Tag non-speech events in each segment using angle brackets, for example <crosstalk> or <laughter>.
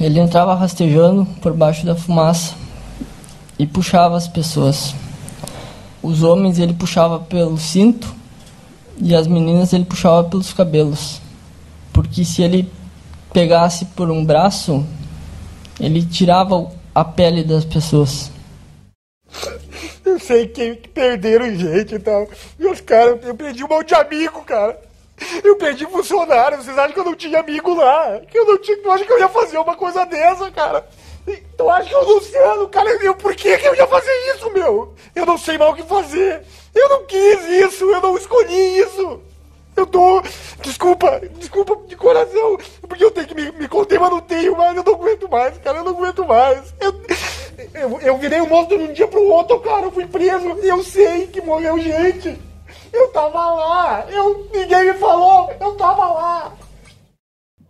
ele entrava rastejando por baixo da fumaça e puxava as pessoas. Os homens ele puxava pelo cinto e as meninas ele puxava pelos cabelos. Porque se ele pegasse por um braço, ele tirava a pele das pessoas. Eu sei que perderam gente e tal. Meus caras, eu perdi um monte de amigo, cara. Eu perdi funcionário. Vocês acham que eu não tinha amigo lá? Que eu não tinha. Tu acha que eu ia fazer uma coisa dessa, cara? Tu acha que o Luciano, cara, eu, por que, que eu ia fazer isso, meu? Eu não sei mal o que fazer. Eu não quis isso, eu não escolhi isso. Eu tô. Desculpa, desculpa de coração, porque eu tenho que me, me conter, mas não tenho mais, eu não aguento mais, cara, eu não aguento mais. Eu, eu, eu virei um monstro de um dia pro outro, cara, eu fui preso, eu sei que morreu gente. Eu tava lá, eu, ninguém me falou, eu tava lá.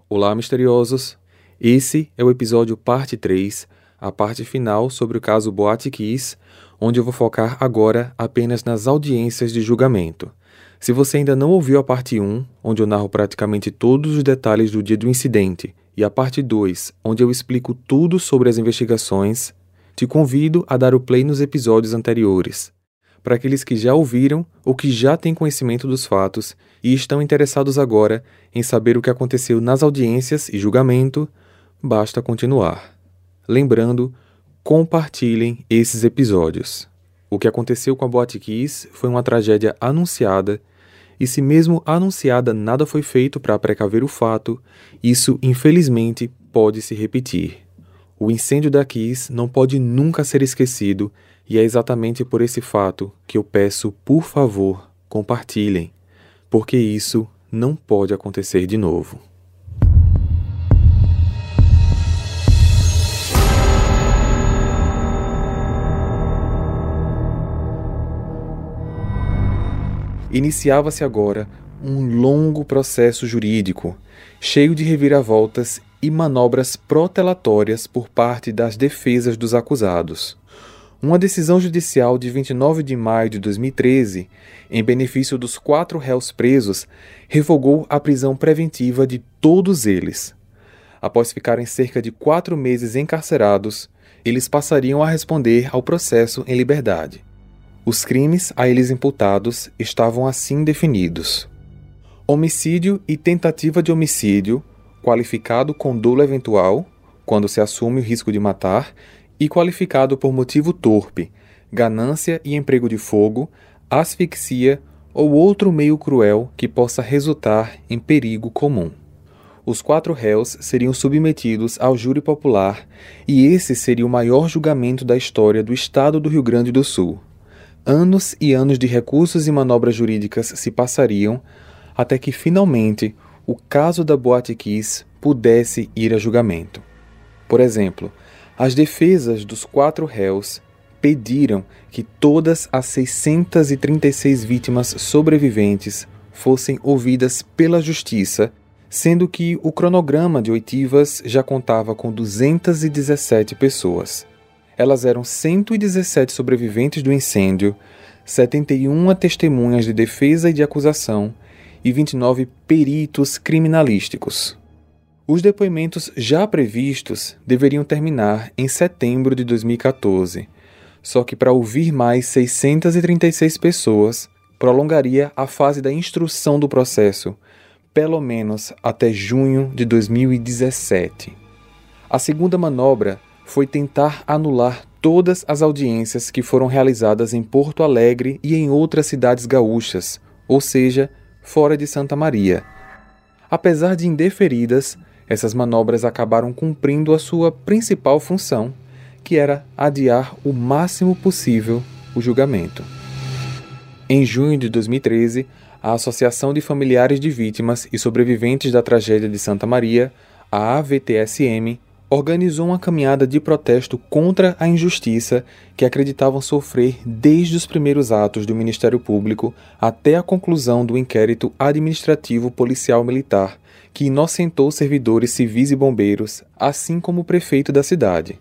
Olá, misteriosos. Esse é o episódio parte 3, a parte final sobre o caso Boate Kiss, onde eu vou focar agora apenas nas audiências de julgamento. Se você ainda não ouviu a parte 1, onde eu narro praticamente todos os detalhes do dia do incidente, e a parte 2, onde eu explico tudo sobre as investigações, te convido a dar o play nos episódios anteriores. Para aqueles que já ouviram ou que já têm conhecimento dos fatos e estão interessados agora em saber o que aconteceu nas audiências e julgamento, basta continuar. Lembrando, compartilhem esses episódios. O que aconteceu com a Boate Kiss foi uma tragédia anunciada, e se mesmo anunciada nada foi feito para precaver o fato, isso infelizmente pode se repetir. O incêndio da Kiss não pode nunca ser esquecido, e é exatamente por esse fato que eu peço, por favor, compartilhem, porque isso não pode acontecer de novo. Iniciava-se agora um longo processo jurídico, cheio de reviravoltas e manobras protelatórias por parte das defesas dos acusados. Uma decisão judicial de 29 de maio de 2013, em benefício dos quatro réus presos, revogou a prisão preventiva de todos eles. Após ficarem cerca de quatro meses encarcerados, eles passariam a responder ao processo em liberdade. Os crimes a eles imputados estavam assim definidos: homicídio e tentativa de homicídio, qualificado com dolo eventual, quando se assume o risco de matar, e qualificado por motivo torpe, ganância e emprego de fogo, asfixia ou outro meio cruel que possa resultar em perigo comum. Os quatro réus seriam submetidos ao júri popular e esse seria o maior julgamento da história do estado do Rio Grande do Sul. Anos e anos de recursos e manobras jurídicas se passariam até que finalmente o caso da Boate Kiss pudesse ir a julgamento. Por exemplo, as defesas dos quatro réus pediram que todas as 636 vítimas sobreviventes fossem ouvidas pela justiça, sendo que o cronograma de oitivas já contava com 217 pessoas. Elas eram 117 sobreviventes do incêndio, 71 testemunhas de defesa e de acusação e 29 peritos criminalísticos. Os depoimentos já previstos deveriam terminar em setembro de 2014, só que para ouvir mais 636 pessoas prolongaria a fase da instrução do processo, pelo menos até junho de 2017. A segunda manobra foi tentar anular todas as audiências que foram realizadas em Porto Alegre e em outras cidades gaúchas, ou seja, fora de Santa Maria. Apesar de indeferidas, essas manobras acabaram cumprindo a sua principal função, que era adiar o máximo possível o julgamento. Em junho de 2013, a Associação de Familiares de Vítimas e Sobreviventes da Tragédia de Santa Maria, a AVTSM, organizou uma caminhada de protesto contra a injustiça que acreditavam sofrer desde os primeiros atos do Ministério Público até a conclusão do inquérito administrativo policial militar que inocentou servidores civis e bombeiros, assim como o prefeito da cidade.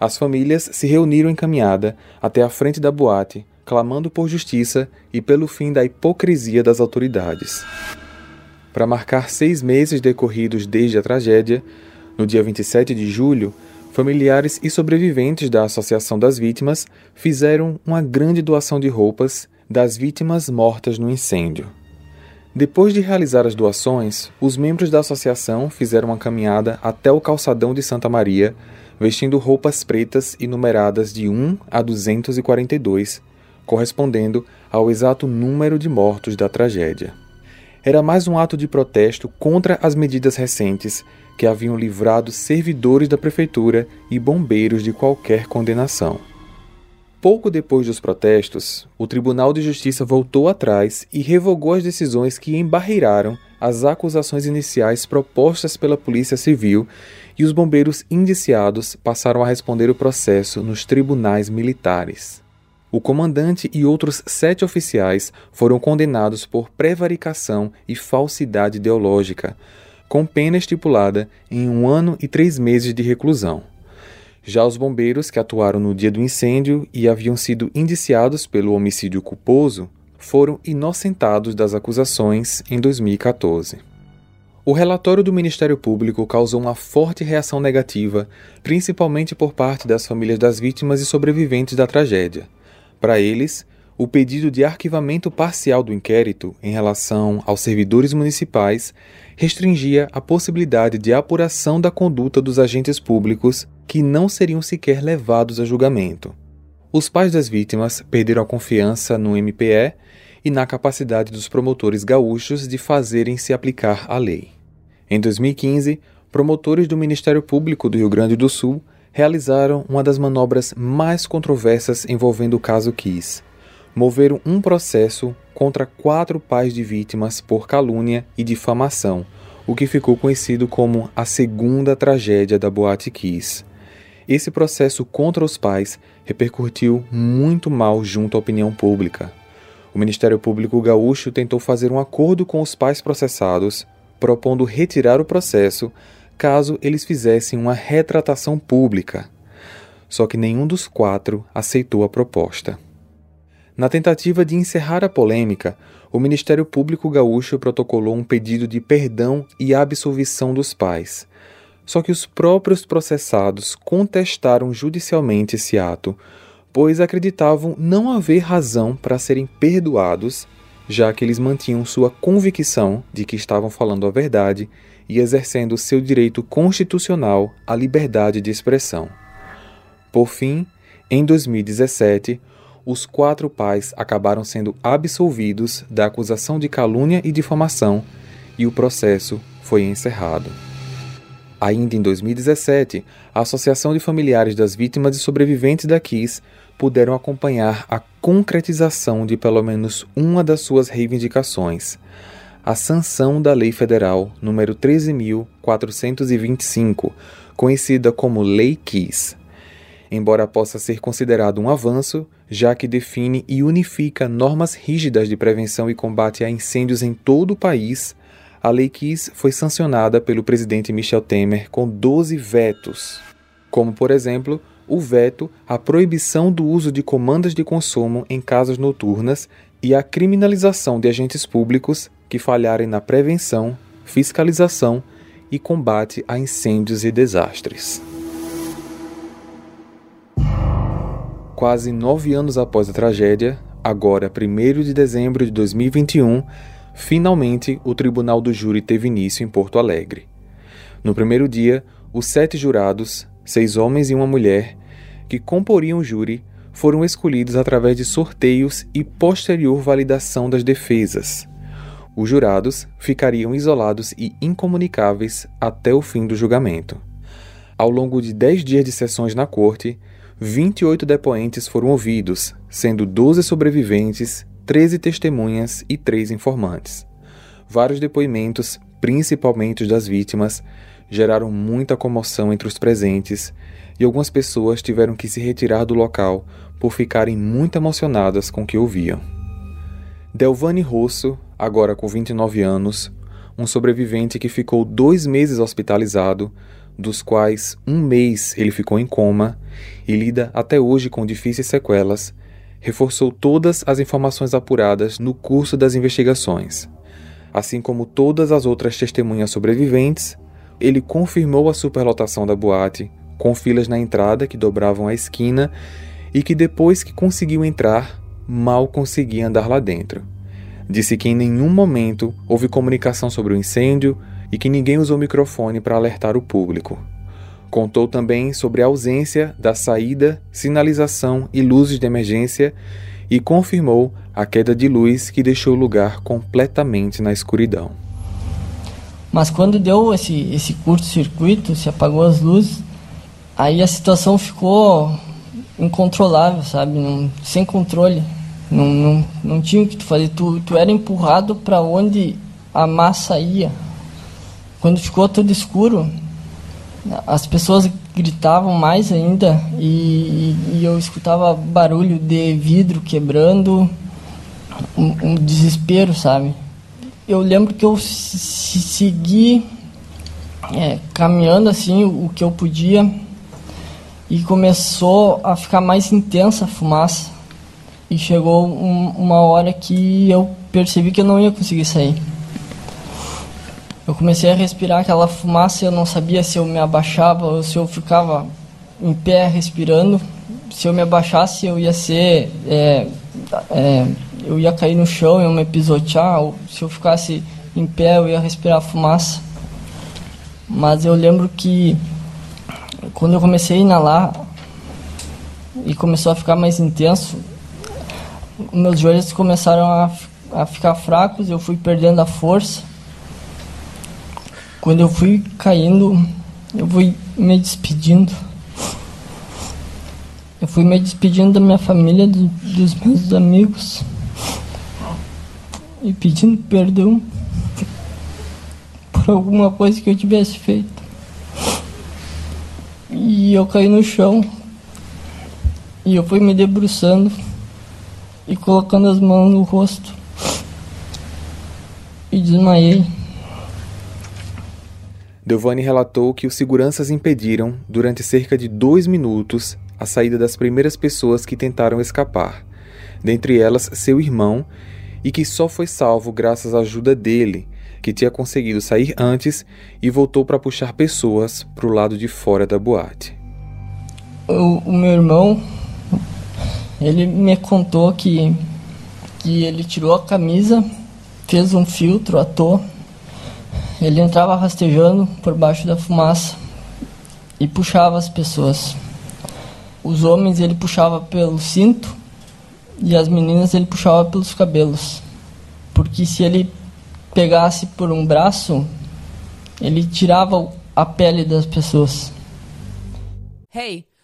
As famílias se reuniram em caminhada até a frente da boate, clamando por justiça e pelo fim da hipocrisia das autoridades. Para marcar seis meses decorridos desde a tragédia, No dia 27 de julho, familiares e sobreviventes da Associação das Vítimas fizeram uma grande doação de roupas das vítimas mortas no incêndio. Depois de realizar as doações, os membros da associação fizeram uma caminhada até o calçadão de Santa Maria, vestindo roupas pretas e numeradas de 1 a 242, correspondendo ao exato número de mortos da tragédia. Era mais um ato de protesto contra as medidas recentes que haviam livrado servidores da prefeitura e bombeiros de qualquer condenação. Pouco depois dos protestos, o Tribunal de Justiça voltou atrás e revogou as decisões que embarreiraram as acusações iniciais propostas pela Polícia Civil e os bombeiros indiciados passaram a responder o processo nos tribunais militares. O comandante e outros sete oficiais foram condenados por prevaricação e falsidade ideológica, com pena estipulada em um ano e três meses de reclusão. Já os bombeiros que atuaram no dia do incêndio e haviam sido indiciados pelo homicídio culposo foram inocentados das acusações em 2014. O relatório do Ministério Público causou uma forte reação negativa, principalmente por parte das famílias das vítimas e sobreviventes da tragédia. Para eles, o pedido de arquivamento parcial do inquérito em relação aos servidores municipais restringia a possibilidade de apuração da conduta dos agentes públicos que não seriam sequer levados a julgamento. Os pais das vítimas perderam a confiança no MPE e na capacidade dos promotores gaúchos de fazerem se aplicar a lei. Em 2015, promotores do Ministério Público do Rio Grande do Sul realizaram uma das manobras mais controversas envolvendo o caso Kiss. Moveram um processo contra quatro pais de vítimas por calúnia e difamação, o que ficou conhecido como a segunda tragédia da Boate Kiss. Esse processo contra os pais repercutiu muito mal junto à opinião pública. O Ministério Público Gaúcho tentou fazer um acordo com os pais processados, propondo retirar o processo caso eles fizessem uma retratação pública. Só que nenhum dos quatro aceitou a proposta. Na tentativa de encerrar a polêmica, o Ministério Público Gaúcho protocolou um pedido de perdão e absolvição dos pais, só que os próprios processados contestaram judicialmente esse ato, pois acreditavam não haver razão para serem perdoados, já que eles mantinham sua convicção de que estavam falando a verdade e exercendo seu direito constitucional à liberdade de expressão. Por fim, em 2017, os quatro pais acabaram sendo absolvidos da acusação de calúnia e difamação e o processo foi encerrado. Ainda em 2017, a Associação de Familiares das Vítimas e Sobreviventes da KISS puderam acompanhar a concretização de pelo menos uma das suas reivindicações, a sanção da Lei Federal número 13.425, conhecida como Lei KISS. Embora possa ser considerado um avanço, já que define e unifica normas rígidas de prevenção e combate a incêndios em todo o país, a Lei Kiss foi sancionada pelo presidente Michel Temer com 12 vetos, como, por exemplo, o veto à proibição do uso de comandas de consumo em casas noturnas e a criminalização de agentes públicos que falharem na prevenção, fiscalização e combate a incêndios e desastres. Quase nove anos após a tragédia, agora 1 de dezembro de 2021, Finalmente, o tribunal do júri teve início em Porto Alegre. No primeiro dia, os sete jurados, seis homens e uma mulher, que comporiam o júri, foram escolhidos através de sorteios e posterior validação das defesas. Os jurados ficariam isolados e incomunicáveis até o fim do julgamento. Ao longo de dez dias de sessões na corte, 28 depoentes foram ouvidos, sendo 12 sobreviventes 13 testemunhas e 3 informantes. Vários depoimentos, principalmente das vítimas, geraram muita comoção entre os presentes e algumas pessoas tiveram que se retirar do local por ficarem muito emocionadas com o que ouviam. Delvani Rosso, agora com 29 anos, um sobrevivente que ficou dois meses hospitalizado, dos quais um mês ele ficou em coma e lida até hoje com difíceis sequelas, reforçou todas as informações apuradas no curso das investigações. Assim como todas as outras testemunhas sobreviventes, ele confirmou a superlotação da boate, com filas na entrada que dobravam a esquina e que depois que conseguiu entrar, mal conseguia andar lá dentro. Disse que em nenhum momento houve comunicação sobre o incêndio e que ninguém usou microfone para alertar o público. Contou também sobre a ausência da saída, sinalização e luzes de emergência e confirmou a queda de luz que deixou o lugar completamente na escuridão. Mas quando deu esse, esse curto-circuito, se apagou as luzes, aí a situação ficou incontrolável, sabe? Não, sem controle. Não, não, não tinha o que tu fazer. Tu, tu era empurrado para onde a massa ia. Quando ficou tudo escuro, as pessoas gritavam mais ainda e, e eu escutava barulho de vidro quebrando, um, um desespero, sabe? Eu lembro que eu segui é, caminhando assim o, o que eu podia e começou a ficar mais intensa a fumaça. E chegou um, uma hora que eu percebi que eu não ia conseguir sair. Eu comecei a respirar aquela fumaça e eu não sabia se eu me abaixava ou se eu ficava em pé respirando. Se eu me abaixasse, eu ia ser. É, é, eu ia cair no chão, eu me pisotear. Ou se eu ficasse em pé, eu ia respirar fumaça. Mas eu lembro que quando eu comecei a inalar e começou a ficar mais intenso, meus joelhos começaram a, a ficar fracos, eu fui perdendo a força quando eu fui caindo, eu fui me despedindo. Eu fui me despedindo da minha família, do, dos meus amigos. E pedindo perdão por alguma coisa que eu tivesse feito. E eu caí no chão. E eu fui me debruçando e colocando as mãos no rosto. E desmaiei. Giovanni relatou que os seguranças impediram, durante cerca de dois minutos, a saída das primeiras pessoas que tentaram escapar, dentre elas seu irmão, e que só foi salvo graças à ajuda dele, que tinha conseguido sair antes e voltou para puxar pessoas para o lado de fora da boate. O, o, meu irmão, ele me contou que, que ele tirou a camisa, fez um filtro à toa ele entrava rastejando por baixo da fumaça e puxava as pessoas. Os homens ele puxava pelo cinto e as meninas ele puxava pelos cabelos. Porque se ele pegasse por um braço, ele tirava a pele das pessoas. Hey,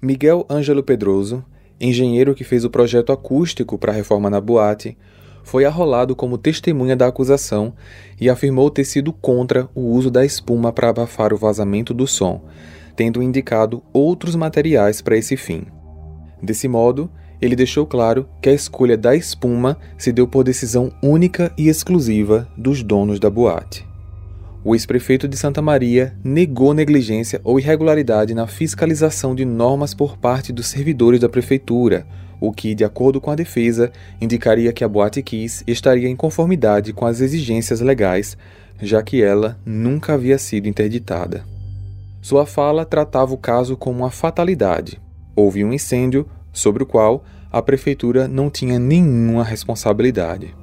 Miguel Ângelo Pedroso, engenheiro que fez o projeto acústico para a reforma na boate, foi arrolado como testemunha da acusação e afirmou ter sido contra o uso da espuma para abafar o vazamento do som, tendo indicado outros materiais para esse fim. Desse modo, ele deixou claro que a escolha da espuma se deu por decisão única e exclusiva dos donos da boate o ex-prefeito de Santa Maria negou negligência ou irregularidade na fiscalização de normas por parte dos servidores da prefeitura, o que, de acordo com a defesa, indicaria que a Boate Kiss estaria em conformidade com as exigências legais, já que ela nunca havia sido interditada. Sua fala tratava o caso como uma fatalidade. Houve um incêndio sobre o qual a prefeitura não tinha nenhuma responsabilidade.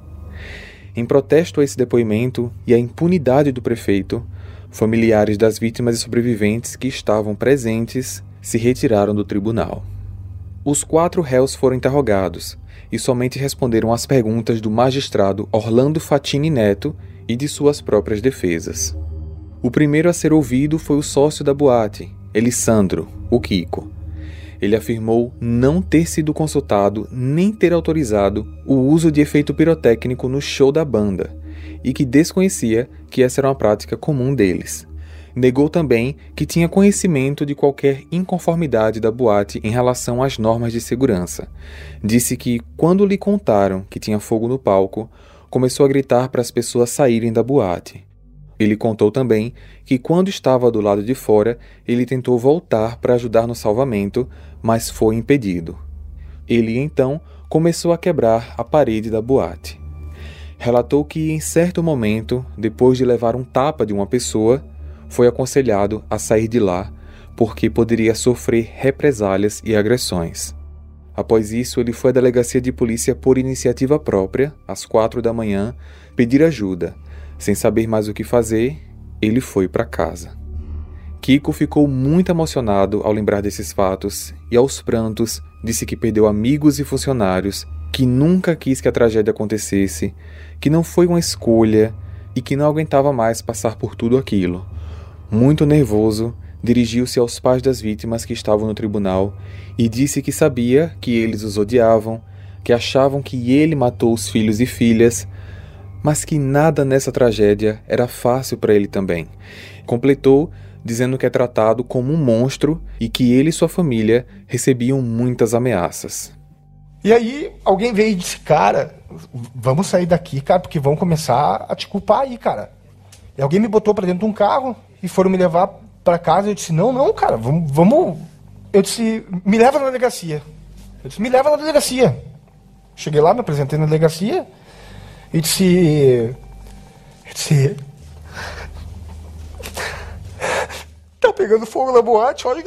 Em protesto a esse depoimento e à impunidade do prefeito, familiares das vítimas e sobreviventes que estavam presentes se retiraram do tribunal. Os quatro réus foram interrogados e somente responderam às perguntas do magistrado Orlando Fatini Neto e de suas próprias defesas. O primeiro a ser ouvido foi o sócio da boate, Elisandro, o Kiko, ele afirmou não ter sido consultado nem ter autorizado o uso de efeito pirotécnico no show da banda e que desconhecia que essa era uma prática comum deles. Negou também que tinha conhecimento de qualquer inconformidade da boate em relação às normas de segurança. Disse que, quando lhe contaram que tinha fogo no palco, começou a gritar para as pessoas saírem da boate. Ele contou também que, quando estava do lado de fora, ele tentou voltar para ajudar no salvamento, mas foi impedido. Ele então começou a quebrar a parede da boate. Relatou que, em certo momento, depois de levar um tapa de uma pessoa, foi aconselhado a sair de lá porque poderia sofrer represálias e agressões. Após isso, ele foi à delegacia de polícia por iniciativa própria, às quatro da manhã, pedir ajuda. Sem saber mais o que fazer, ele foi para casa. Kiko ficou muito emocionado ao lembrar desses fatos e, aos prantos, disse que perdeu amigos e funcionários, que nunca quis que a tragédia acontecesse, que não foi uma escolha e que não aguentava mais passar por tudo aquilo. Muito nervoso, dirigiu-se aos pais das vítimas que estavam no tribunal e disse que sabia que eles os odiavam, que achavam que ele matou os filhos e filhas, mas que nada nessa tragédia era fácil para ele também. Completou dizendo que é tratado como um monstro e que ele e sua família recebiam muitas ameaças. E aí alguém veio e disse, cara, vamos sair daqui, cara, porque vão começar a te culpar aí, cara. E alguém me botou para dentro de um carro e foram me levar para casa. Eu disse: Não, não, cara, vamos, vamos. Eu disse: Me leva na delegacia. Eu disse: Me leva na delegacia. Cheguei lá, me apresentei na delegacia e disse: Eu disse. Tá pegando fogo na boate, olha.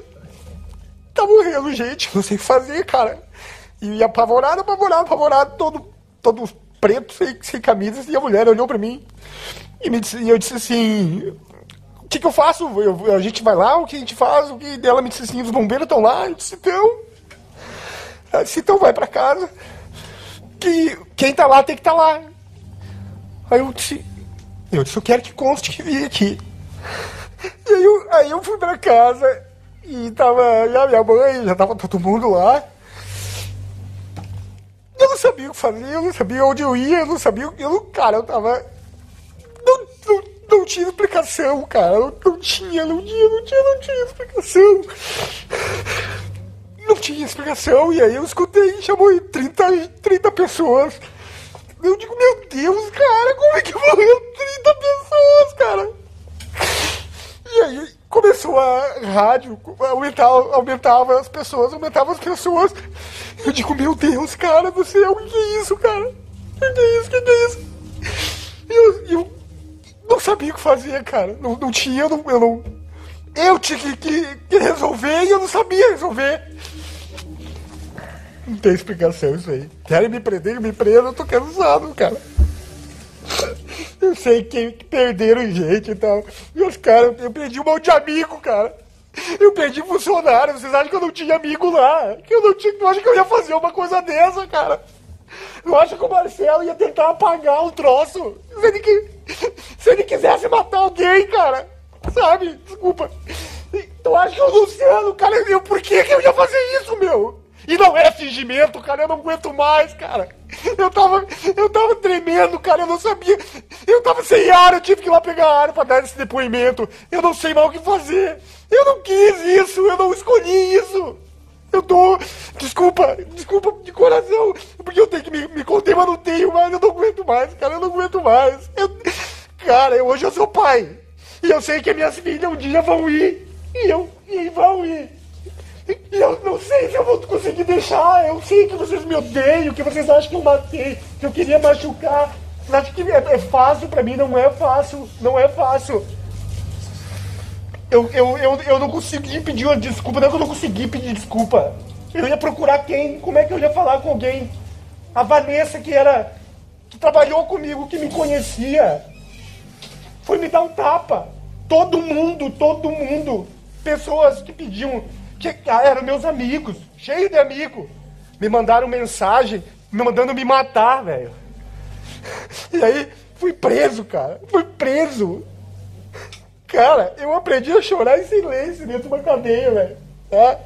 Tá morrendo gente, não sei o que fazer, cara. E apavorado, apavorado, apavorado, todo, todo preto, sem, sem camisas, e a mulher olhou pra mim e, me disse, e eu disse assim: O que, que eu faço? Eu, a gente vai lá, o que a gente faz? O que ela me disse assim: Os bombeiros estão lá. Eu disse: Então. Ela disse: Então vai pra casa. Que quem tá lá tem que estar tá lá. Aí eu disse: Eu disse: Eu quero que conste que vim aqui. E aí eu, aí eu fui pra casa e tava já minha mãe, já tava todo mundo lá. Eu não sabia o que fazer, eu não sabia onde eu ia, eu não sabia. Eu, cara, eu tava não, não, não tinha explicação, cara. Não, não tinha, não tinha, não tinha, não tinha explicação. Não tinha explicação. E aí eu escutei, chamou 30, 30 pessoas. Eu digo, meu Deus, cara, como é que morreu 30 pessoas, cara? E aí começou a rádio, aumentava, aumentava as pessoas, aumentava as pessoas. Eu digo, meu Deus, cara do céu, o que é isso, cara? O que é isso, o que é isso? Eu, eu não sabia o que fazer, cara. Não, não tinha, eu não, eu não. Eu tinha que, que, que resolver e eu não sabia resolver. Não tem explicação isso aí. Querem me prender, me prendam, eu tô cansado, cara. Eu sei que, perderam gente e tal. E os caras, eu perdi um monte de amigo, cara. Eu perdi funcionário. Vocês acham que eu não tinha amigo lá? Que eu não tinha. Eu acho que eu ia fazer uma coisa dessa, cara. Eu acho que o Marcelo ia tentar apagar o troço. Se ele, que, se ele quisesse matar alguém, cara. Sabe? Desculpa. Eu acho que o Luciano, cara, eu, por que, que eu ia fazer isso, meu? E não é fingimento, cara, eu não aguento mais, cara. Eu tava, eu tava tremendo, cara, eu não sabia. Eu tava sem ar, eu tive que ir lá pegar ar pra dar esse depoimento. Eu não sei mais o que fazer. Eu não quis isso, eu não escolhi isso. Eu tô. Desculpa, desculpa de coração, porque eu tenho que me, me conter, mas não tenho mais, eu não aguento mais, cara, eu não aguento mais. Eu, cara, eu, hoje eu sou pai. E eu sei que minhas filhas um dia vão ir. E eu. E vão ir. Eu não sei se eu vou conseguir deixar. Eu sei que vocês me odeiam, que vocês acham que eu matei, que eu queria machucar. Vocês acham que é, é fácil pra mim? Não é fácil. Não é fácil. Eu, eu, eu, eu não consegui pedir uma desculpa, não é que eu não consegui pedir desculpa. Eu ia procurar quem? Como é que eu ia falar com alguém? A Vanessa, que era. que trabalhou comigo, que me conhecia, foi me dar um tapa. Todo mundo, todo mundo. Pessoas que pediam. Que ah, eram meus amigos, cheio de amigos. Me mandaram mensagem, me mandando me matar, velho. E aí, fui preso, cara. Fui preso. Cara, eu aprendi a chorar em silêncio dentro de uma cadeia, velho. Tá?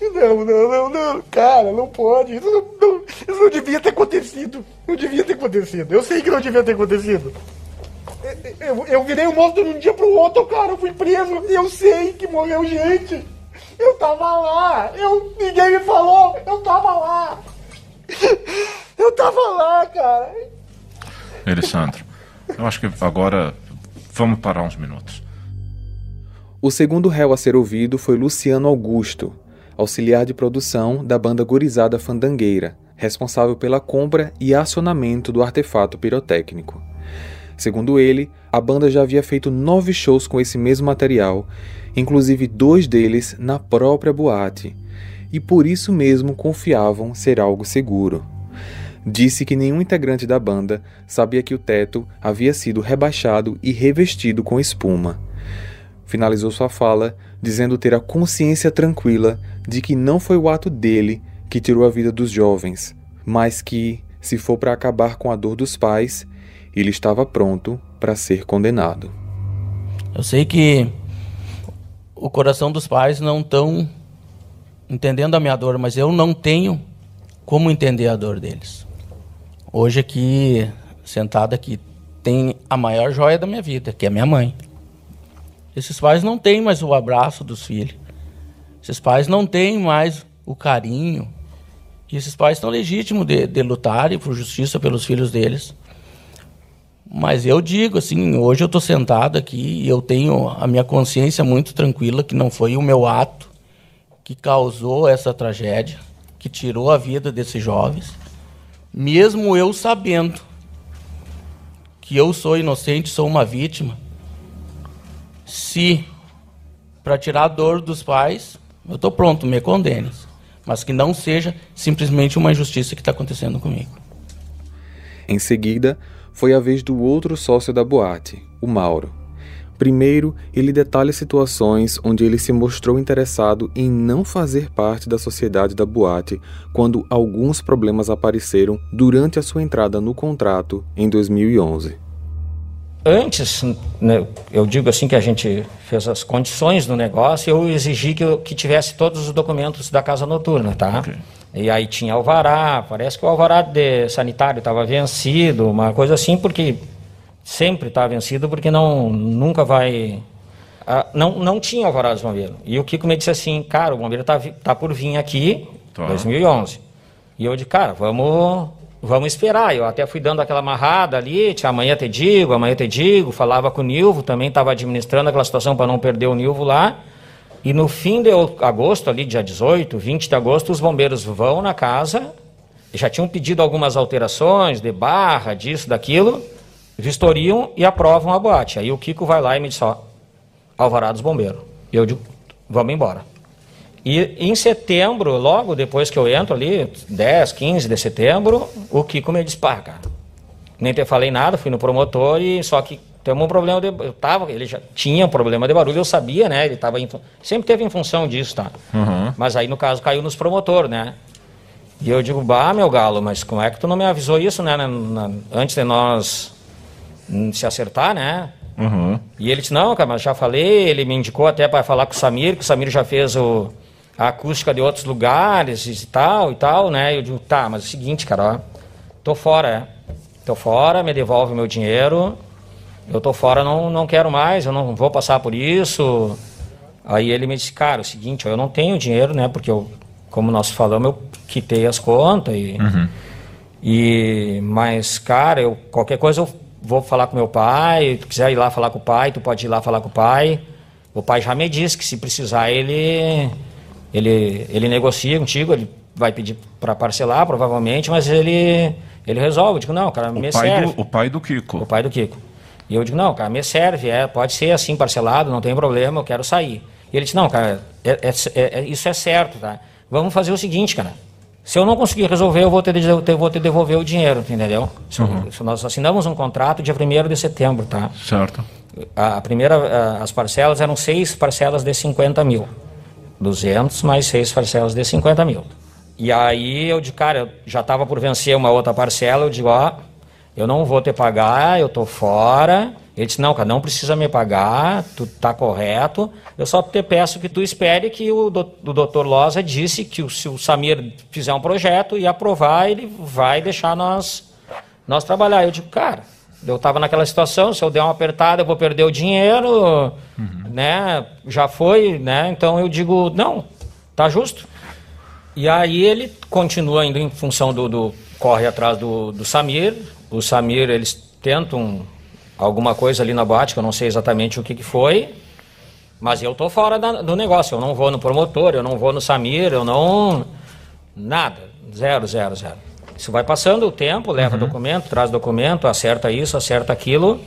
Não, não, não, não. Cara, não pode. Isso não, não, isso não devia ter acontecido. Não devia ter acontecido. Eu sei que não devia ter acontecido. Eu, eu virei um monstro de um dia pro outro, cara. Eu fui preso. Eu sei que morreu gente. Eu tava lá. Eu, ninguém me falou. Eu tava lá. <laughs> Eu tava lá, cara. Alessandro, eu acho que agora vamos parar uns minutos. O segundo réu a ser ouvido foi Luciano Augusto, auxiliar de produção da banda Gurizada Fandangueira, responsável pela compra e acionamento do artefato pirotécnico. Segundo ele, a banda já havia feito nove shows com esse mesmo material, inclusive dois deles na própria boate, e por isso mesmo confiavam ser algo seguro. Disse que nenhum integrante da banda sabia que o teto havia sido rebaixado e revestido com espuma. Finalizou sua fala dizendo ter a consciência tranquila de que não foi o ato dele que tirou a vida dos jovens, mas que, se for para acabar com a dor dos pais, ele estava pronto para ser condenado. Eu sei que o coração dos pais não estão entendendo a minha dor, mas eu não tenho como entender a dor deles. Hoje aqui, sentado aqui, tem a maior joia da minha vida, que é minha mãe. Esses pais não têm mais o abraço dos filhos. Esses pais não têm mais o carinho. E esses pais estão legítimos de, de lutarem por justiça pelos filhos deles. Mas eu digo assim, hoje eu estou sentado aqui e eu tenho a minha consciência muito tranquila que não foi o meu ato que causou essa tragédia, que tirou a vida desses jovens, mesmo eu sabendo que eu sou inocente, sou uma vítima, se para tirar a dor dos pais, eu estou pronto, me condene, mas que não seja simplesmente uma injustiça que está acontecendo comigo. Em seguida, foi a vez do outro sócio da boate, o Mauro. Primeiro, ele detalha situações onde ele se mostrou interessado em não fazer parte da sociedade da boate quando alguns problemas apareceram durante a sua entrada no contrato em 2011 antes, né, eu digo assim que a gente fez as condições do negócio, eu exigi que, eu, que tivesse todos os documentos da casa noturna, tá? Okay. E aí tinha alvará, parece que o alvará de sanitário estava vencido, uma coisa assim, porque sempre está vencido, porque não nunca vai ah, não, não tinha alvará dos bombeiros. E o Kiko me disse assim, cara, o bombeiro está tá por vir aqui, tá. 2011. E eu disse, cara, vamos vamos esperar. Eu até fui dando aquela amarrada ali, tinha amanhã te digo, amanhã te digo, falava com o Nilvo, também estava administrando aquela situação para não perder o Nilvo lá. E no fim de agosto, ali dia 18, 20 de agosto, os bombeiros vão na casa, já tinham pedido algumas alterações de barra, disso, daquilo, vistoriam e aprovam a boate. Aí o Kiko vai lá e me diz, ó, alvará dos bombeiros. E eu digo, vamos embora. E em setembro, logo depois que eu entro ali, 10, 15 de setembro, o Kiko me pá, cara, nem te falei nada, fui no promotor e só que temos um problema de, eu tava, ele já tinha um problema de barulho, eu sabia, né, ele tava, em, sempre teve em função disso, tá, uhum. mas aí no caso caiu nos promotor, né, e eu digo, bah, meu galo, mas como é que tu não me avisou isso, né, na, na, antes de nós se acertar, né, uhum. e ele disse, não, cara, mas já falei, ele me indicou até para falar com o Samir, que o Samir já fez o a acústica de outros lugares e tal e tal, né? Eu digo, tá, mas é o seguinte, cara, ó, tô fora, é. Tô fora, me devolve o meu dinheiro. Eu tô fora, não, não quero mais, eu não vou passar por isso. Aí ele me disse, cara, é o seguinte, eu não tenho dinheiro, né? Porque eu, como nós falamos, eu quitei as contas e. Uhum. E, mas, cara, eu, qualquer coisa eu vou falar com meu pai. Tu quiser ir lá falar com o pai, tu pode ir lá falar com o pai. O pai já me disse que se precisar ele ele, ele negocia contigo, ele vai pedir para parcelar, provavelmente, mas ele, ele resolve. Eu digo, não, cara, o me pai serve. Do, o pai do Kiko. O pai do Kiko. E eu digo, não, cara, me serve, é, pode ser assim parcelado, não tem problema, eu quero sair. E ele disse, não, cara, é, é, é, é isso é certo, tá? Vamos fazer o seguinte, cara. Se eu não conseguir resolver, eu vou ter de, vou ter de devolver o dinheiro, entendeu? Uhum. Se nós assinamos um contrato dia 1 de setembro, tá? Certo. A, primeira, as parcelas eram seis parcelas de 50 mil. 200 mais seis parcelas de 50 mil. E aí eu digo, cara, eu já estava por vencer uma outra parcela, eu digo, ó, eu não vou te pagar, eu tô fora. Ele disse, não, cara, não precisa me pagar, tu tá correto. Eu só te peço que tu espere que o, do, o doutor Loza disse que o, se o Samir fizer um projeto e aprovar, ele vai deixar nós, nós trabalhar. Eu digo, cara, Eu estava naquela situação, se eu der uma apertada, eu vou perder o dinheiro, né? Já foi, né? Então eu digo, não, tá justo. E aí ele continua indo em função do, do corre atrás do, do Samir. O Samir, eles tentam alguma coisa ali na que eu não sei exatamente o que, que foi. Mas eu tô fora da- do negócio. Eu não vou no promotor, eu não vou no Samir, eu não. Nada. Zero, zero, zero. Isso vai passando o tempo, leva documento, traz documento, acerta isso, acerta aquilo.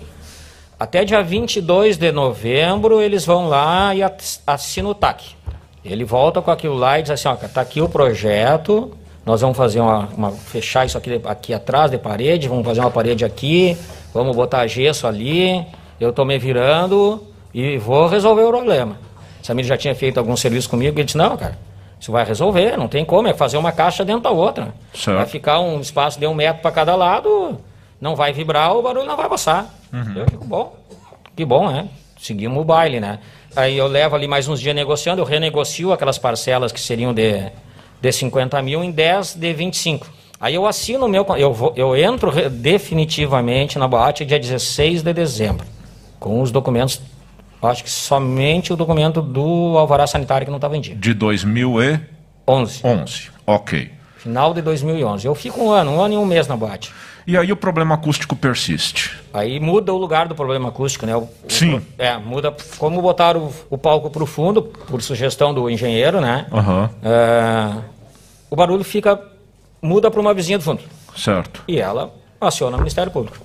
Até dia 22 de novembro eles vão lá e ass- assinam o TAC. Ele volta com aquilo lá e diz assim, ó, tá aqui o projeto, nós vamos fazer uma, uma- fechar isso aqui, aqui atrás de parede, vamos fazer uma parede aqui, vamos botar gesso ali, eu tô me virando e vou resolver o problema. Samir já tinha feito algum serviço comigo e ele disse, não, cara, isso vai resolver, não tem como, é fazer uma caixa dentro da outra. Certo. Vai ficar um espaço de um metro para cada lado, não vai vibrar, o barulho não vai passar. Eu digo, bom, que bom, né? Seguimos o baile, né? Aí eu levo ali mais uns dias negociando, eu renegocio aquelas parcelas que seriam de, de 50 mil em 10 de 25. Aí eu assino o meu. Eu, vou, eu entro definitivamente na boate dia 16 de dezembro. Com os documentos. Acho que somente o documento do alvará sanitário que não estava em dia. De 2011. 11. Ok. Final de 2011. Eu fico um ano, um ano e um mês na boate. E aí o problema acústico persiste. Aí muda o lugar do problema acústico, né? O- o- Sim. É, muda. Como botaram o, o palco para o fundo, por sugestão do engenheiro, né? Aham. É, o barulho fica. muda para uma vizinha do fundo. Certo. E ela aciona o Ministério Público.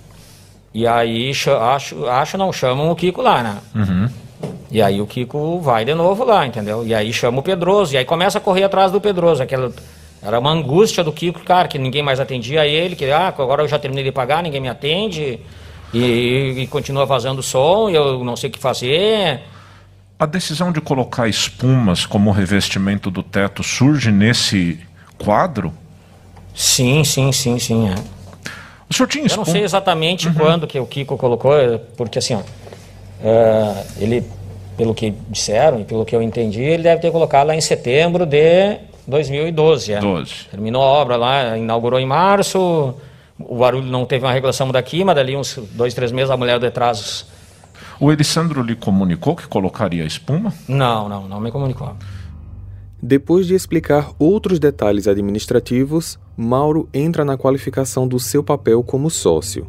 E aí, acho, acho não, chamam o Kiko lá, né? Uhum. E aí o Kiko vai de novo lá, entendeu? E aí chama o Pedroso, e aí começa a correr atrás do Pedroso. Aquela, era uma angústia do Kiko, cara, que ninguém mais atendia ele, que ah, agora eu já terminei de pagar, ninguém me atende, e, e continua vazando som, e eu não sei o que fazer. A decisão de colocar espumas como revestimento do teto surge nesse quadro? Sim, sim, sim, sim. É. O senhor tinha Eu não espuma? sei exatamente quando que o Kiko colocou, é, porque assim, ó, é, ele, pelo que disseram e pelo que eu entendi, ele deve ter colocado lá em setembro de 2012. É. 12. Terminou a obra lá, inaugurou em março, o barulho não teve uma regulação daqui, mas dali uns dois, três meses a mulher de trás... O Elisandro lhe comunicou que colocaria espuma? Não, não, não me comunicou. Depois de explicar outros detalhes administrativos, Mauro entra na qualificação do seu papel como sócio.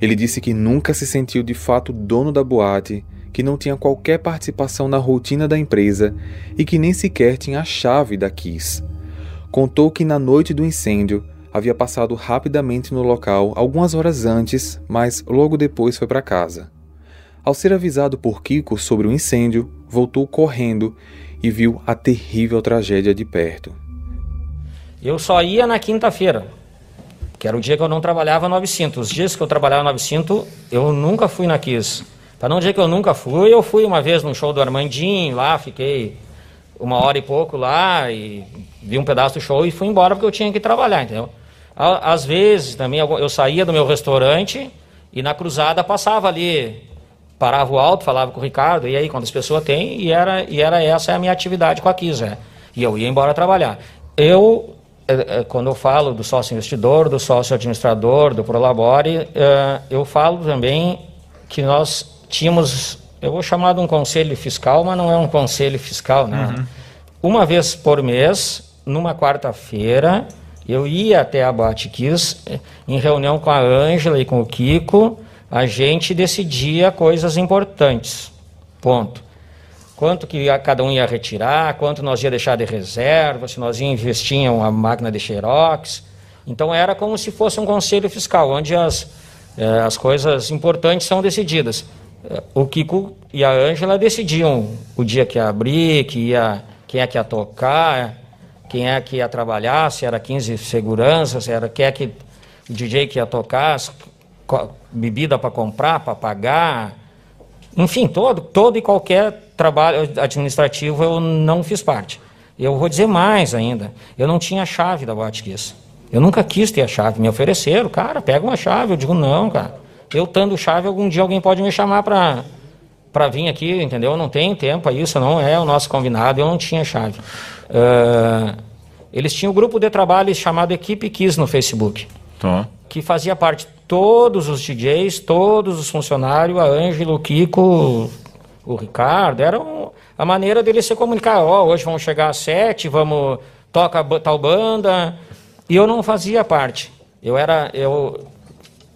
Ele disse que nunca se sentiu de fato dono da boate, que não tinha qualquer participação na rotina da empresa e que nem sequer tinha a chave da Kiss. Contou que na noite do incêndio havia passado rapidamente no local algumas horas antes, mas logo depois foi para casa. Ao ser avisado por Kiko sobre o incêndio, voltou correndo e viu a terrível tragédia de perto. Eu só ia na quinta-feira, que era o dia que eu não trabalhava no Absinto. Os dias que eu trabalhava no Absinto, eu nunca fui na Kiss. Para não dizer que eu nunca fui, eu fui uma vez no show do Armandinho, lá fiquei uma hora e pouco lá e vi um pedaço do show e fui embora porque eu tinha que trabalhar, entendeu? Às vezes também eu saía do meu restaurante e na cruzada passava ali, parava o alto, falava com o Ricardo, e aí quando as pessoas têm, e era, e era essa a minha atividade com a Kiss, né? E eu ia embora trabalhar. Eu, eh, eh, quando eu falo do sócio investidor, do sócio administrador, do Prolabore, eh, eu falo também que nós tínhamos, eu vou chamar de um conselho fiscal, mas não é um conselho fiscal, né? Uma vez por mês, numa quarta-feira, eu ia até a Batiquis, eh, em reunião com a Ângela e com o Kiko, a gente decidia coisas importantes. Ponto. Quanto que cada um ia retirar, quanto nós ia deixar de reserva, se nós ia investir em uma máquina de xerox. Então era como se fosse um conselho fiscal, onde as, eh, as coisas importantes são decididas. O Kiko e a Ângela decidiam o dia que ia abrir, que ia, quem é que ia tocar, quem é que ia trabalhar, se era 15 segurança, se era quem é que o DJ que ia tocar, bebida para comprar, para pagar, enfim, todo, todo e qualquer trabalho administrativo eu não fiz parte. Eu vou dizer mais ainda, eu não tinha a chave da Botkiss. Eu nunca quis ter a chave, me ofereceram, cara, pega uma chave, eu digo não, cara. Eu tendo chave, algum dia alguém pode me chamar para para vir aqui, entendeu? Eu não tenho tempo a isso, não é o nosso combinado, eu não tinha chave. Ah, eles tinham um grupo de trabalho chamado Equipe Kiss no Facebook. Tá. que fazia parte todos os DJs, todos os funcionários, a Ângelo, o Kiko, o Ricardo, era um, a maneira dele se comunicar. Ó, oh, hoje vamos chegar às sete, vamos toca tal banda. E eu não fazia parte. Eu era eu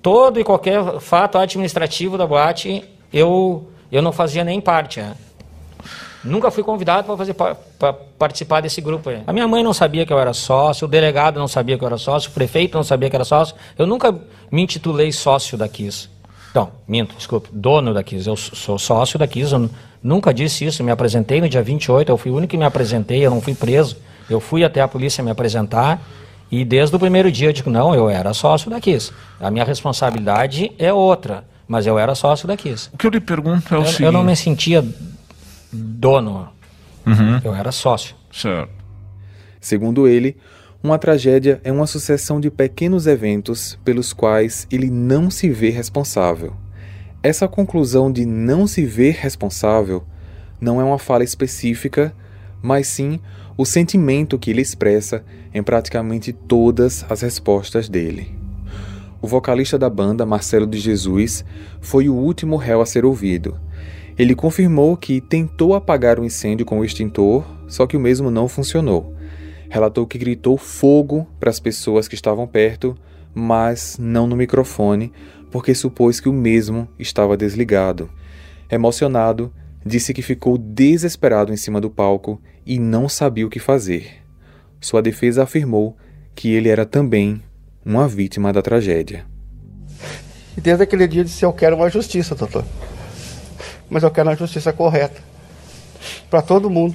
todo e qualquer fato administrativo da boate, eu eu não fazia nem parte. Né? Nunca fui convidado para fazer para participar desse grupo. Aí. A minha mãe não sabia que eu era sócio, o delegado não sabia que eu era sócio, o prefeito não sabia que eu era sócio. Eu nunca me intitulei sócio da Kiss. Não, minto, desculpe, dono da Kiss. Eu sou sócio da Kiss, eu nunca disse isso. Me apresentei no dia 28, eu fui o único que me apresentei, eu não fui preso. Eu fui até a polícia me apresentar e desde o primeiro dia eu digo, não, eu era sócio da Kiss. A minha responsabilidade é outra, mas eu era sócio da Kiss. O que eu lhe pergunto é o eu, seguinte... Eu não me sentia dono, uhum. eu era sócio. Certo. Segundo ele, uma tragédia é uma sucessão de pequenos eventos pelos quais ele não se vê responsável. Essa conclusão de não se ver responsável não é uma fala específica, mas sim o sentimento que ele expressa em praticamente todas as respostas dele. O vocalista da banda, Marcelo de Jesus, foi o último réu a ser ouvido. Ele confirmou que tentou apagar o incêndio com o extintor, só que o mesmo não funcionou. Relatou que gritou fogo para as pessoas que estavam perto, mas não no microfone, porque supôs que o mesmo estava desligado. Emocionado, disse que ficou desesperado em cima do palco e não sabia o que fazer. Sua defesa afirmou que ele era também uma vítima da tragédia. E desde aquele dia disse: Eu quero uma justiça, doutor. Mas eu quero uma justiça correta. Para todo mundo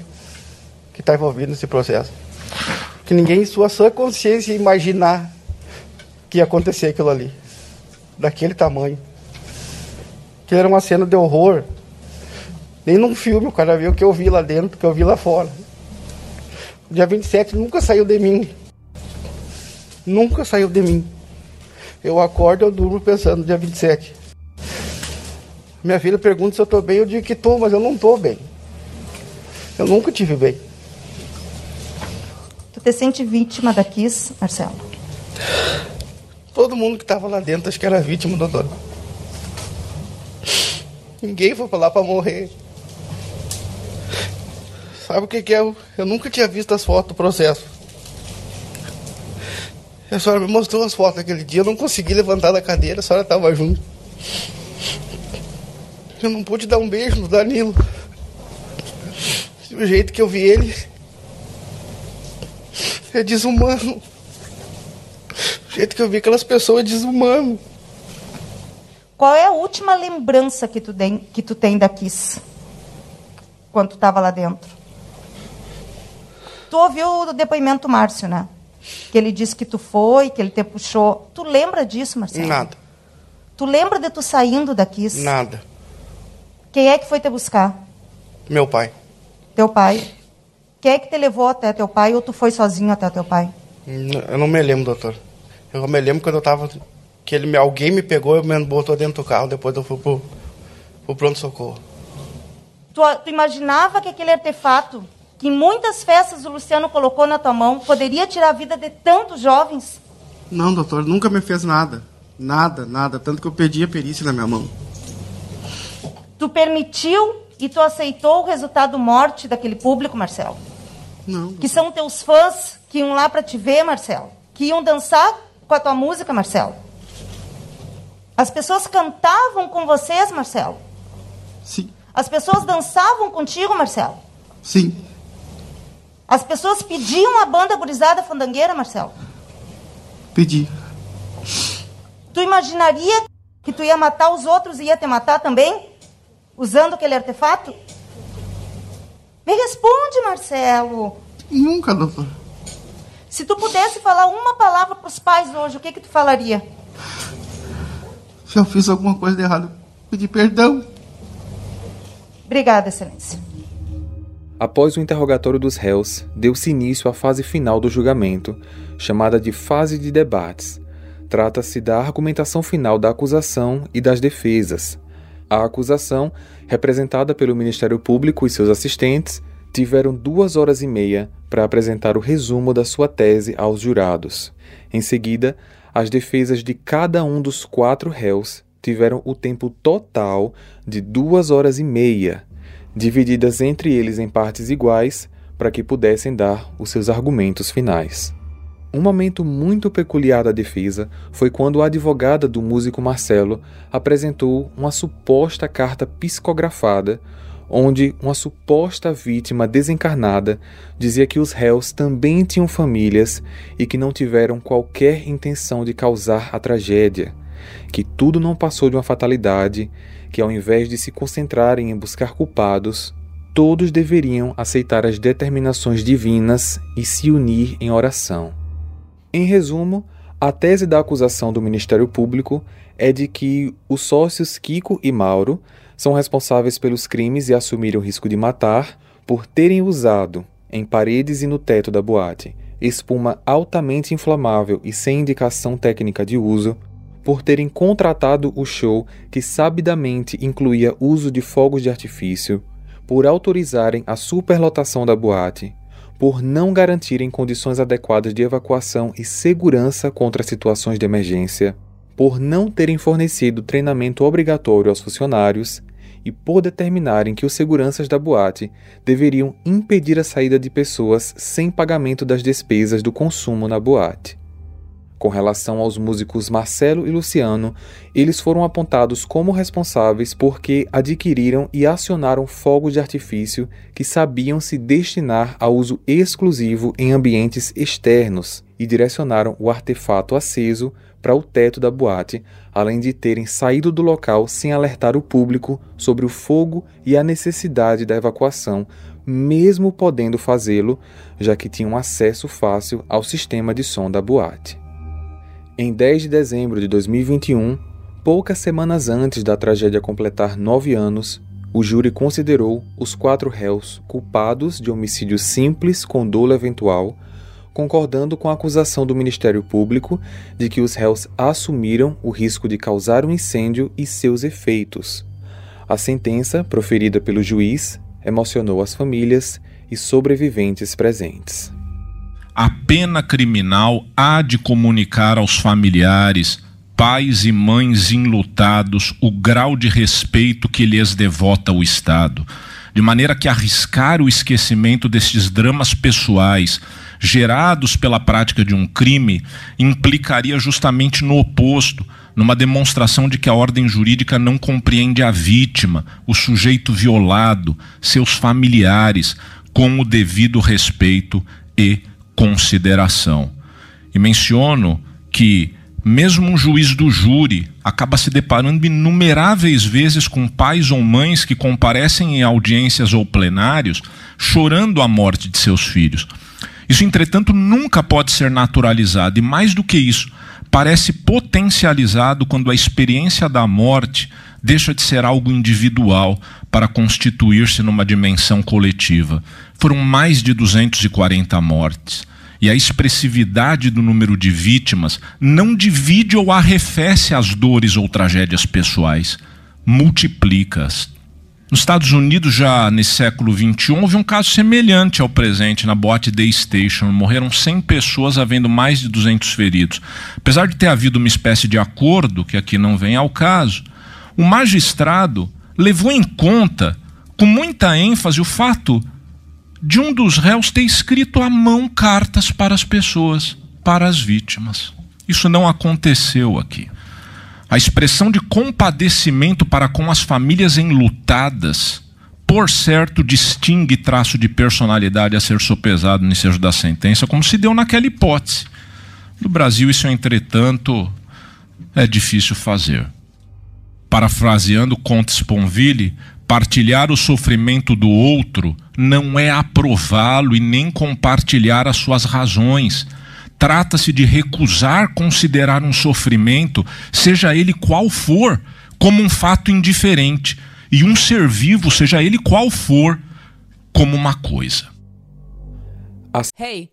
que está envolvido nesse processo. Que ninguém, em sua sã consciência, imaginar que ia acontecer aquilo ali. Daquele tamanho. Que era uma cena de horror. Nem num filme o cara viu o que eu vi lá dentro, o que eu vi lá fora. Dia 27 nunca saiu de mim. Nunca saiu de mim. Eu acordo, eu durmo pensando dia 27. Minha filha pergunta se eu estou bem, eu digo que estou, mas eu não estou bem. Eu nunca tive bem. Tu te sente vítima da Kiss, Marcelo? Todo mundo que estava lá dentro acho que era vítima, doutor. Ninguém foi para lá para morrer. Sabe o que, que é? Eu nunca tinha visto as fotos do processo. A senhora me mostrou as fotos aquele dia, eu não consegui levantar da cadeira, a senhora estava junto. Eu não pude dar um beijo no Danilo. Do jeito que eu vi ele. É desumano. Do jeito que eu vi aquelas pessoas é desumano. Qual é a última lembrança que tu tem, que tu tem da Kiss? Quando tu estava lá dentro? Tu ouviu o depoimento do Márcio, né? Que ele disse que tu foi, que ele te puxou. Tu lembra disso, Marcelo? Nada. Tu lembra de tu saindo daqui? Nada. Quem é que foi te buscar? Meu pai. Teu pai. Quem é que te levou até teu pai ou tu foi sozinho até teu pai? Eu não me lembro, doutor. Eu me lembro quando eu tava. Que ele, alguém me pegou e me botou dentro do carro, depois eu fui pro, pro pronto-socorro. Tu, tu imaginava que aquele artefato que muitas festas o Luciano colocou na tua mão poderia tirar a vida de tantos jovens? Não, doutor, nunca me fez nada. Nada, nada. Tanto que eu perdi a perícia na minha mão. Tu permitiu e tu aceitou o resultado morte daquele público, Marcelo? Não. Que são teus fãs que iam lá para te ver, Marcelo? Que iam dançar com a tua música, Marcelo? As pessoas cantavam com vocês, Marcelo? Sim. As pessoas dançavam contigo, Marcelo? Sim. As pessoas pediam a banda gurizada fandangueira, Marcelo? Pedi. Tu imaginaria que tu ia matar os outros e ia te matar também? Usando aquele artefato? Me responde, Marcelo. Nunca, doutor. Se tu pudesse falar uma palavra para os pais hoje, o que que tu falaria? Se eu fiz alguma coisa de errado, pedir perdão. Obrigada, Excelência. Após o interrogatório dos réus, deu-se início à fase final do julgamento, chamada de fase de debates. Trata-se da argumentação final da acusação e das defesas. A acusação, representada pelo Ministério Público e seus assistentes, tiveram duas horas e meia para apresentar o resumo da sua tese aos jurados. Em seguida, as defesas de cada um dos quatro réus tiveram o tempo total de duas horas e meia, divididas entre eles em partes iguais, para que pudessem dar os seus argumentos finais. Um momento muito peculiar da defesa foi quando a advogada do músico Marcelo apresentou uma suposta carta psicografada, onde uma suposta vítima desencarnada dizia que os réus também tinham famílias e que não tiveram qualquer intenção de causar a tragédia, que tudo não passou de uma fatalidade, que ao invés de se concentrarem em buscar culpados, todos deveriam aceitar as determinações divinas e se unir em oração. Em resumo, a tese da acusação do Ministério Público é de que os sócios Kiko e Mauro são responsáveis pelos crimes e assumiram o risco de matar por terem usado, em paredes e no teto da boate, espuma altamente inflamável e sem indicação técnica de uso, por terem contratado o show que sabidamente incluía uso de fogos de artifício, por autorizarem a superlotação da boate, por não garantirem condições adequadas de evacuação e segurança contra situações de emergência, por não terem fornecido treinamento obrigatório aos funcionários e por determinarem que os seguranças da boate deveriam impedir a saída de pessoas sem pagamento das despesas do consumo na boate. Com relação aos músicos Marcelo e Luciano, eles foram apontados como responsáveis porque adquiriram e acionaram fogos de artifício que sabiam se destinar a uso exclusivo em ambientes externos e direcionaram o artefato aceso para o teto da boate, além de terem saído do local sem alertar o público sobre o fogo e a necessidade da evacuação, mesmo podendo fazê-lo, já que tinham acesso fácil ao sistema de som da boate. Em 10 de dezembro de 2021, poucas semanas antes da tragédia completar nove anos, o júri considerou os quatro réus culpados de homicídio simples com dolo eventual, concordando com a acusação do Ministério Público de que os réus assumiram o risco de causar um incêndio e seus efeitos. A sentença, proferida pelo juiz, emocionou as famílias e sobreviventes presentes a pena criminal há de comunicar aos familiares, pais e mães enlutados, o grau de respeito que lhes devota o Estado, de maneira que arriscar o esquecimento destes dramas pessoais gerados pela prática de um crime implicaria justamente no oposto, numa demonstração de que a ordem jurídica não compreende a vítima, o sujeito violado, seus familiares, com o devido respeito e consideração. E menciono que mesmo um juiz do júri acaba se deparando inumeráveis vezes com pais ou mães que comparecem em audiências ou plenários chorando a morte de seus filhos. Isso, entretanto, nunca pode ser naturalizado, e mais do que isso, parece potencializado quando a experiência da morte deixa de ser algo individual para constituir-se numa dimensão coletiva. Foram mais de 240 mortes. E a expressividade do número de vítimas não divide ou arrefece as dores ou tragédias pessoais, multiplica-as. Nos Estados Unidos, já nesse século XXI, houve um caso semelhante ao presente na boate Day Station. Morreram 100 pessoas, havendo mais de 200 feridos. Apesar de ter havido uma espécie de acordo, que aqui não vem ao caso, o magistrado levou em conta, com muita ênfase, o fato de um dos réus ter escrito à mão cartas para as pessoas, para as vítimas. Isso não aconteceu aqui. A expressão de compadecimento para com as famílias enlutadas, por certo, distingue traço de personalidade a ser sopesado no ensejo da sentença, como se deu naquela hipótese. No Brasil, isso, entretanto, é difícil fazer. Parafraseando Comte Sponville, Partilhar o sofrimento do outro não é aprová-lo e nem compartilhar as suas razões. Trata-se de recusar considerar um sofrimento, seja ele qual for, como um fato indiferente, e um ser vivo, seja ele qual for, como uma coisa. Hey!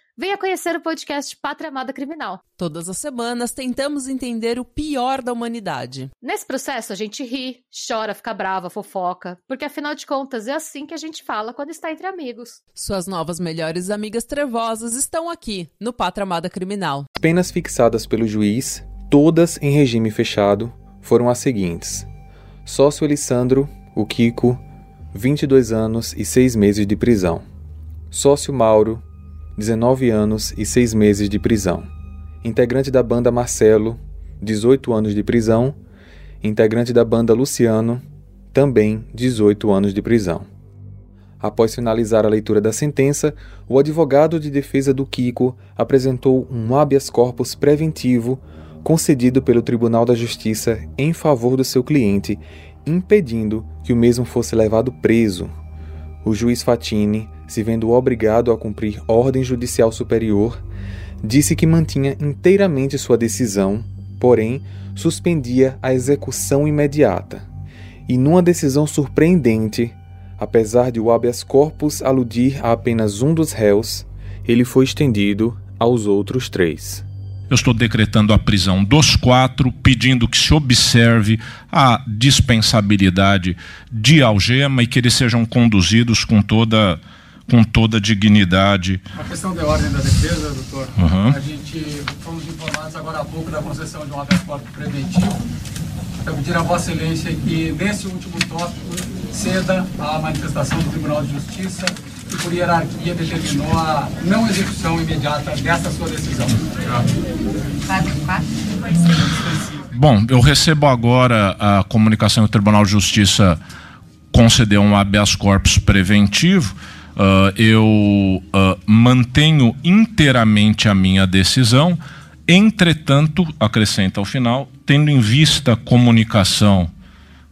Venha conhecer o podcast Pátria Amada Criminal. Todas as semanas tentamos entender o pior da humanidade. Nesse processo a gente ri, chora, fica brava, fofoca, porque afinal de contas é assim que a gente fala quando está entre amigos. Suas novas melhores amigas trevosas estão aqui no Pátria Amada Criminal. As penas fixadas pelo juiz, todas em regime fechado, foram as seguintes: sócio Elisandro, o Kiko, 22 anos e 6 meses de prisão. Sócio Mauro, 19 anos e 6 meses de prisão. Integrante da banda Marcelo, 18 anos de prisão. Integrante da banda Luciano, também 18 anos de prisão. Após finalizar a leitura da sentença, o advogado de defesa do Kiko apresentou um habeas corpus preventivo concedido pelo Tribunal da Justiça em favor do seu cliente, impedindo que o mesmo fosse levado preso. O juiz Fatini se vendo obrigado a cumprir ordem judicial superior, disse que mantinha inteiramente sua decisão, porém suspendia a execução imediata. E numa decisão surpreendente, apesar de o habeas corpus aludir a apenas um dos réus, ele foi estendido aos outros três eu estou decretando a prisão dos quatro, pedindo que se observe a dispensabilidade de algema e que eles sejam conduzidos com toda com toda a dignidade. A questão de ordem da defesa, doutor, uhum. a gente fomos informados agora há pouco da concessão de um habeas corpus preventivo. Eu pedir a Vossa Excelência que, nesse último tópico, ceda à manifestação do Tribunal de Justiça que, por hierarquia, determinou a não execução imediata dessa sua decisão. Bom, eu recebo agora a comunicação do Tribunal de Justiça conceder um habeas corpus preventivo uh, eu uh, mantenho inteiramente a minha decisão. Entretanto, acrescenta ao final, tendo em vista a comunicação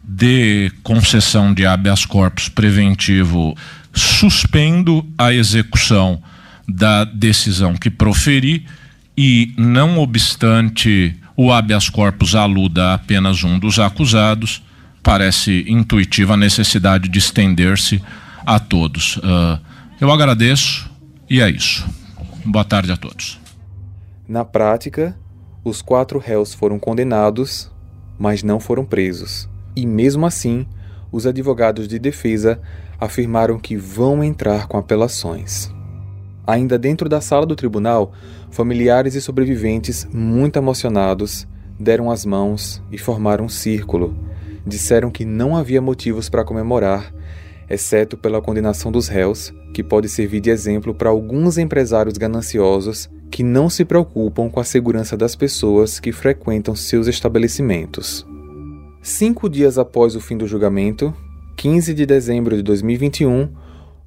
de concessão de habeas corpus preventivo, suspendo a execução da decisão que proferi e, não obstante o habeas corpus aluda a apenas um dos acusados, parece intuitiva a necessidade de estender-se a todos. Uh, eu agradeço e é isso. Boa tarde a todos. Na prática, os quatro réus foram condenados, mas não foram presos. E mesmo assim, os advogados de defesa afirmaram que vão entrar com apelações. Ainda dentro da sala do tribunal, familiares e sobreviventes, muito emocionados, deram as mãos e formaram um círculo. Disseram que não havia motivos para comemorar exceto pela condenação dos réus, que pode servir de exemplo para alguns empresários gananciosos que não se preocupam com a segurança das pessoas que frequentam seus estabelecimentos. Cinco dias após o fim do julgamento, 15 de dezembro de 2021,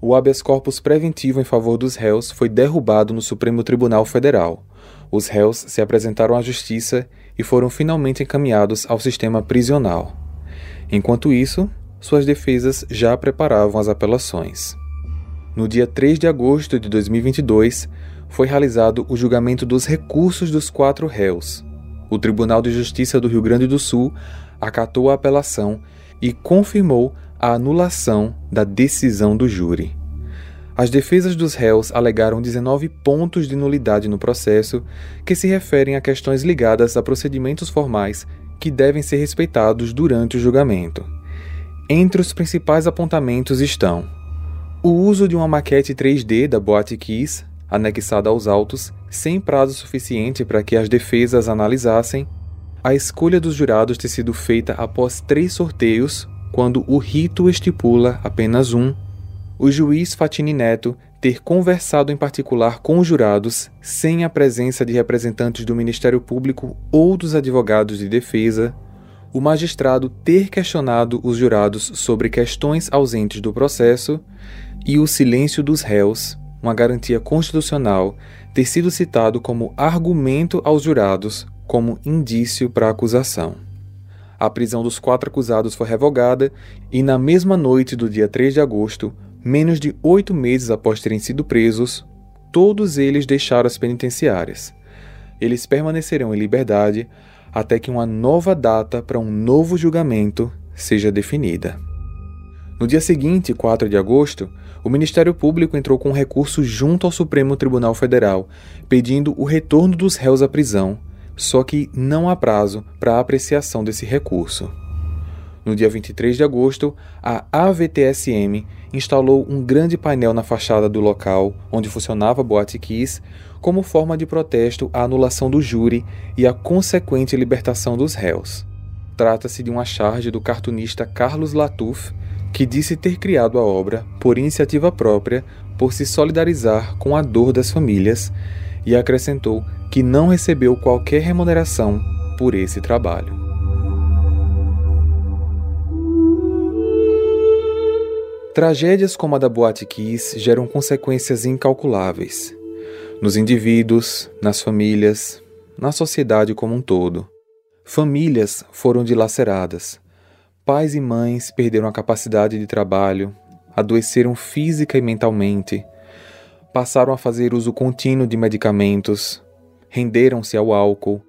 o habeas corpus preventivo em favor dos réus foi derrubado no Supremo Tribunal Federal. Os réus se apresentaram à justiça e foram finalmente encaminhados ao sistema prisional. Enquanto isso, suas defesas já preparavam as apelações. No dia 3 de agosto de 2022, foi realizado o julgamento dos recursos dos quatro réus. O Tribunal de Justiça do Rio Grande do Sul acatou a apelação e confirmou a anulação da decisão do júri. As defesas dos réus alegaram 19 pontos de nulidade no processo que se referem a questões ligadas a procedimentos formais que devem ser respeitados durante o julgamento. Entre os principais apontamentos estão o uso de uma maquete 3D da Boate Kiss, anexada aos autos, sem prazo suficiente para que as defesas analisassem, a escolha dos jurados ter sido feita após três sorteios, quando o rito estipula apenas um, o juiz Fatini Neto ter conversado em particular com os jurados sem a presença de representantes do Ministério Público ou dos advogados de defesa, o magistrado ter questionado os jurados sobre questões ausentes do processo e o silêncio dos réus, uma garantia constitucional, ter sido citado como argumento aos jurados como indício para a acusação. A prisão dos quatro acusados foi revogada e, na mesma noite do dia 3 de agosto, menos de oito meses após terem sido presos, todos eles deixaram as penitenciárias. Eles permanecerão em liberdade até que uma nova data para um novo julgamento seja definida. No dia seguinte, 4 de agosto, o Ministério Público entrou com recurso junto ao Supremo Tribunal Federal, pedindo o retorno dos réus à prisão, só que não há prazo para a apreciação desse recurso. No dia 23 de agosto, a AVTSM instalou um grande painel na fachada do local onde funcionava a Boate Kiss, como forma de protesto à anulação do júri e à consequente libertação dos réus. Trata-se de uma charge do cartunista Carlos Latuf, que disse ter criado a obra por iniciativa própria por se solidarizar com a dor das famílias e acrescentou que não recebeu qualquer remuneração por esse trabalho. Tragédias como a da Boate Kiss geram consequências incalculáveis nos indivíduos, nas famílias, na sociedade como um todo. Famílias foram dilaceradas. Pais e mães perderam a capacidade de trabalho, adoeceram física e mentalmente, passaram a fazer uso contínuo de medicamentos, renderam-se ao álcool.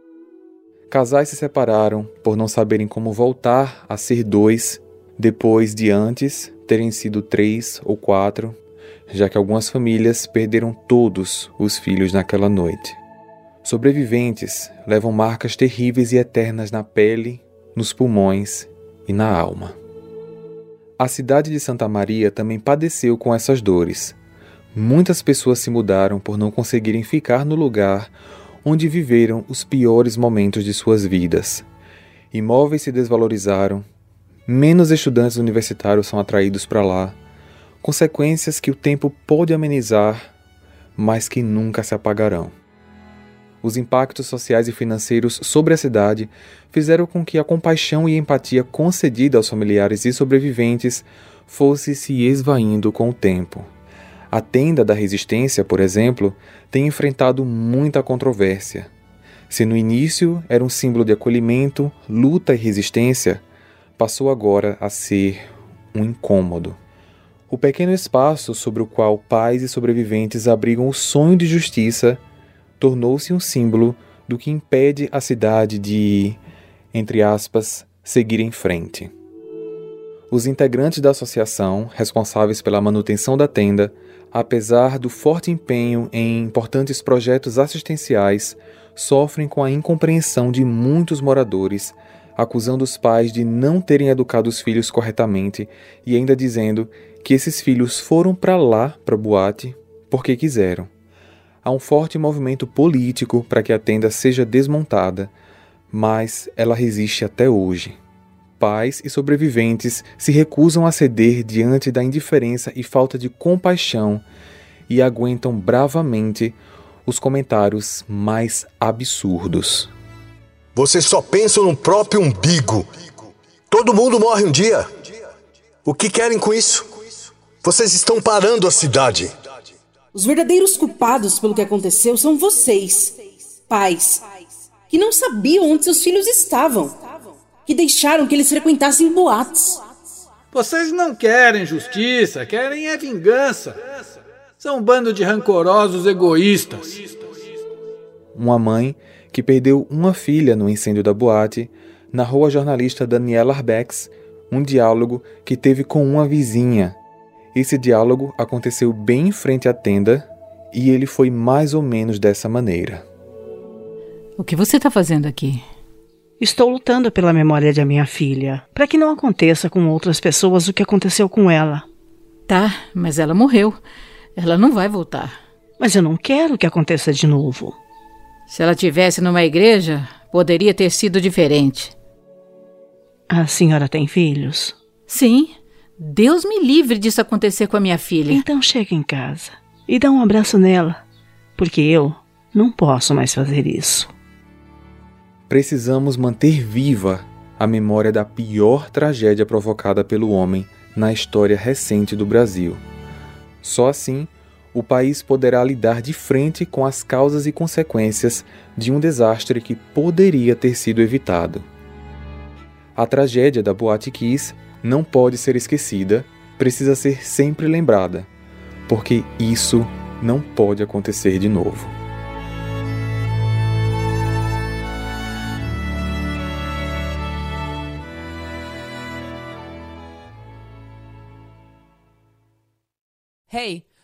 Casais se separaram por não saberem como voltar a ser dois depois de antes terem sido três ou quatro, já que algumas famílias perderam todos os filhos naquela noite. Sobreviventes levam marcas terríveis e eternas na pele, nos pulmões e na alma. A cidade de Santa Maria também padeceu com essas dores. Muitas pessoas se mudaram por não conseguirem ficar no lugar onde viveram os piores momentos de suas vidas. Imóveis se desvalorizaram, menos estudantes universitários são atraídos para lá, consequências que o tempo pode amenizar, mas que nunca se apagarão. Os impactos sociais e financeiros sobre a cidade fizeram com que a compaixão e empatia concedida aos familiares e sobreviventes fosse se esvaindo com o tempo. A tenda da resistência, por exemplo, tem enfrentado muita controvérsia. Se no início era um símbolo de acolhimento, luta e resistência, passou agora a ser um incômodo. O pequeno espaço sobre o qual pais e sobreviventes abrigam o sonho de justiça tornou-se um símbolo do que impede a cidade de, entre aspas, seguir em frente. Os integrantes da associação, responsáveis pela manutenção da tenda, apesar do forte empenho em importantes projetos assistenciais, sofrem com a incompreensão de muitos moradores acusando os pais de não terem educado os filhos corretamente e ainda dizendo que esses filhos foram para lá, para boate, porque quiseram. Há um forte movimento político para que a tenda seja desmontada, mas ela resiste até hoje. Pais e sobreviventes se recusam a ceder diante da indiferença e falta de compaixão e aguentam bravamente os comentários mais absurdos. Vocês só pensam no próprio umbigo. Todo mundo morre um dia. O que querem com isso? Vocês estão parando a cidade. Os verdadeiros culpados pelo que aconteceu são vocês, pais, que não sabiam onde seus filhos estavam, que deixaram que eles frequentassem boates. Vocês não querem justiça, querem é vingança. São um bando de rancorosos egoístas. Uma mãe que perdeu uma filha no incêndio da boate, narrou a jornalista Daniela Arbex um diálogo que teve com uma vizinha. Esse diálogo aconteceu bem em frente à tenda e ele foi mais ou menos dessa maneira. O que você está fazendo aqui? Estou lutando pela memória da minha filha, para que não aconteça com outras pessoas o que aconteceu com ela. Tá, mas ela morreu. Ela não vai voltar. Mas eu não quero que aconteça de novo. Se ela tivesse numa igreja, poderia ter sido diferente. A senhora tem filhos? Sim. Deus me livre disso acontecer com a minha filha. Então chega em casa e dá um abraço nela, porque eu não posso mais fazer isso. Precisamos manter viva a memória da pior tragédia provocada pelo homem na história recente do Brasil. Só assim o país poderá lidar de frente com as causas e consequências de um desastre que poderia ter sido evitado. A tragédia da Boate Kiss não pode ser esquecida, precisa ser sempre lembrada, porque isso não pode acontecer de novo. Hey,